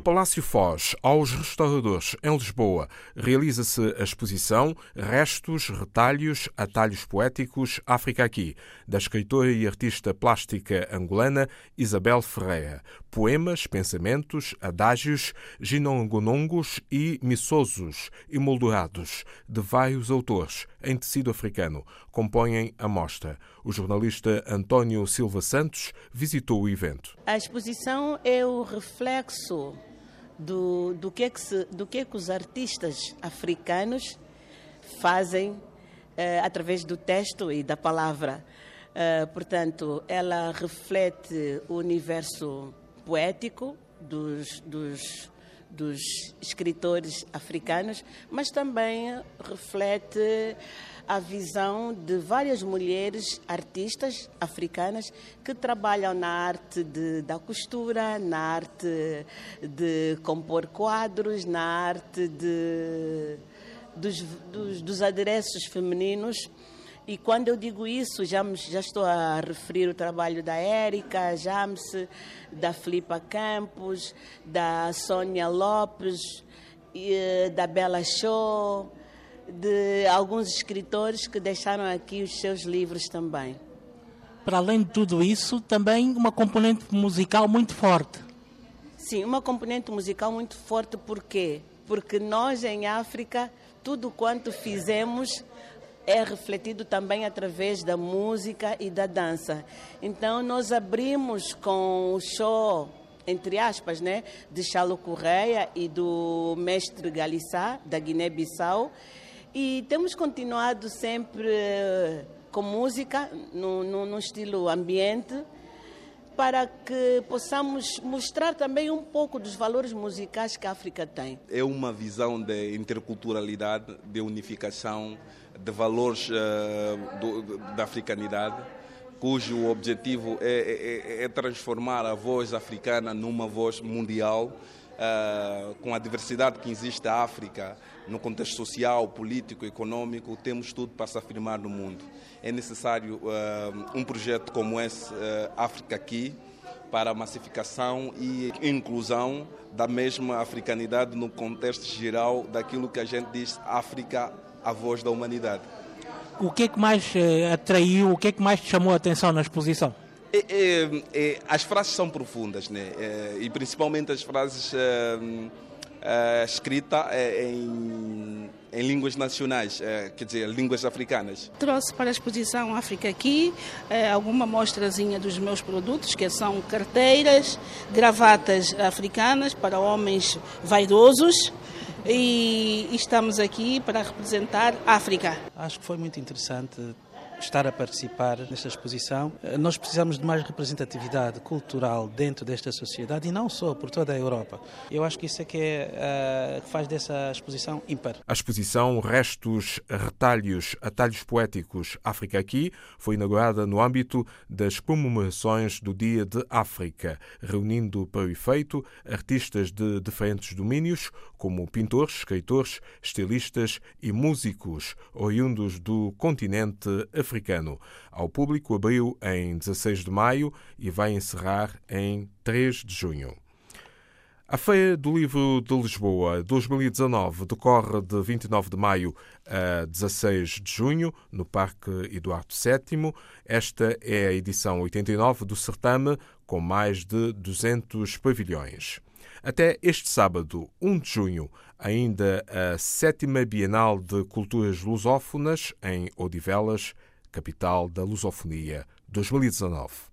Palácio Foz, aos restauradores em Lisboa, realiza-se a exposição Restos, Retalhos, Atalhos Poéticos África Aqui, da escritora e artista plástica angolana Isabel Ferreira. Poemas, pensamentos, adágios, ginongonongos e missosos emoldurados de vários autores em tecido africano compõem a mostra. O jornalista António Silva Santos visitou o evento. A exposição é o reflexo do, do, que, é que se, do que, é que os artistas africanos fazem eh, através do texto e da palavra. Uh, portanto, ela reflete o universo poético dos, dos, dos escritores africanos, mas também reflete a visão de várias mulheres artistas africanas que trabalham na arte de, da costura, na arte de compor quadros, na arte de, dos, dos, dos adereços femininos. E quando eu digo isso, já, já estou a referir o trabalho da Érica James, da Filipa Campos, da Sônia Lopes, eh, da Bela Show, de alguns escritores que deixaram aqui os seus livros também. Para além de tudo isso, também uma componente musical muito forte. Sim, uma componente musical muito forte, por quê? Porque nós em África, tudo quanto fizemos é refletido também através da música e da dança. Então nós abrimos com o show entre aspas, né, de Chalo Correia e do mestre Galissá, da Guiné-Bissau, e temos continuado sempre com música, no, no, no estilo ambiente, para que possamos mostrar também um pouco dos valores musicais que a África tem. É uma visão de interculturalidade, de unificação de valores uh, do, da africanidade, cujo objetivo é, é, é, transformar a voz africana numa voz mundial, uh, com a diversidade que existe na África, no contexto social, político, econômico, temos tudo para se afirmar no mundo. É necessário uh, um projeto como esse, África Aqui, para a massificação e inclusão da mesma africanidade no contexto geral daquilo que a gente diz África a voz da humanidade. O que é que mais eh, atraiu, o que é que mais te chamou a atenção na exposição? É, é, é, as frases são profundas, né? É, e principalmente as frases é, é, escritas em, em, línguas nacionais, quer dizer, línguas africanas. Trouxe para a exposição África Aqui alguma mostrazinha dos meus produtos, que são carteiras, gravatas africanas para homens vaidosos e estamos aqui para representar a África. Acho que foi muito interessante estar a participar nesta exposição. Nós precisamos de mais representatividade cultural dentro desta sociedade e não só por toda a Europa. Eu acho que isso é que é, uh, faz dessa exposição ímpar. A exposição Restos, Retalhos, Atalhos Poéticos África Aqui foi inaugurada no âmbito das comemorações do Dia de África, reunindo para o efeito artistas de diferentes domínios, como pintores, escritores, estilistas e músicos oriundos do continente africano africano. Ao público abriu em 16 de maio e vai encerrar em 3 de junho. A Feira do Livro de Lisboa 2019 decorre de 29 de maio a 16 de junho no Parque Eduardo VII. Esta é a edição 89 do certame, com mais de 200 pavilhões. Até este sábado, 1 de junho, ainda a sétima Bienal de Culturas Lusófonas em Odivelas capital da lusofonia 2019.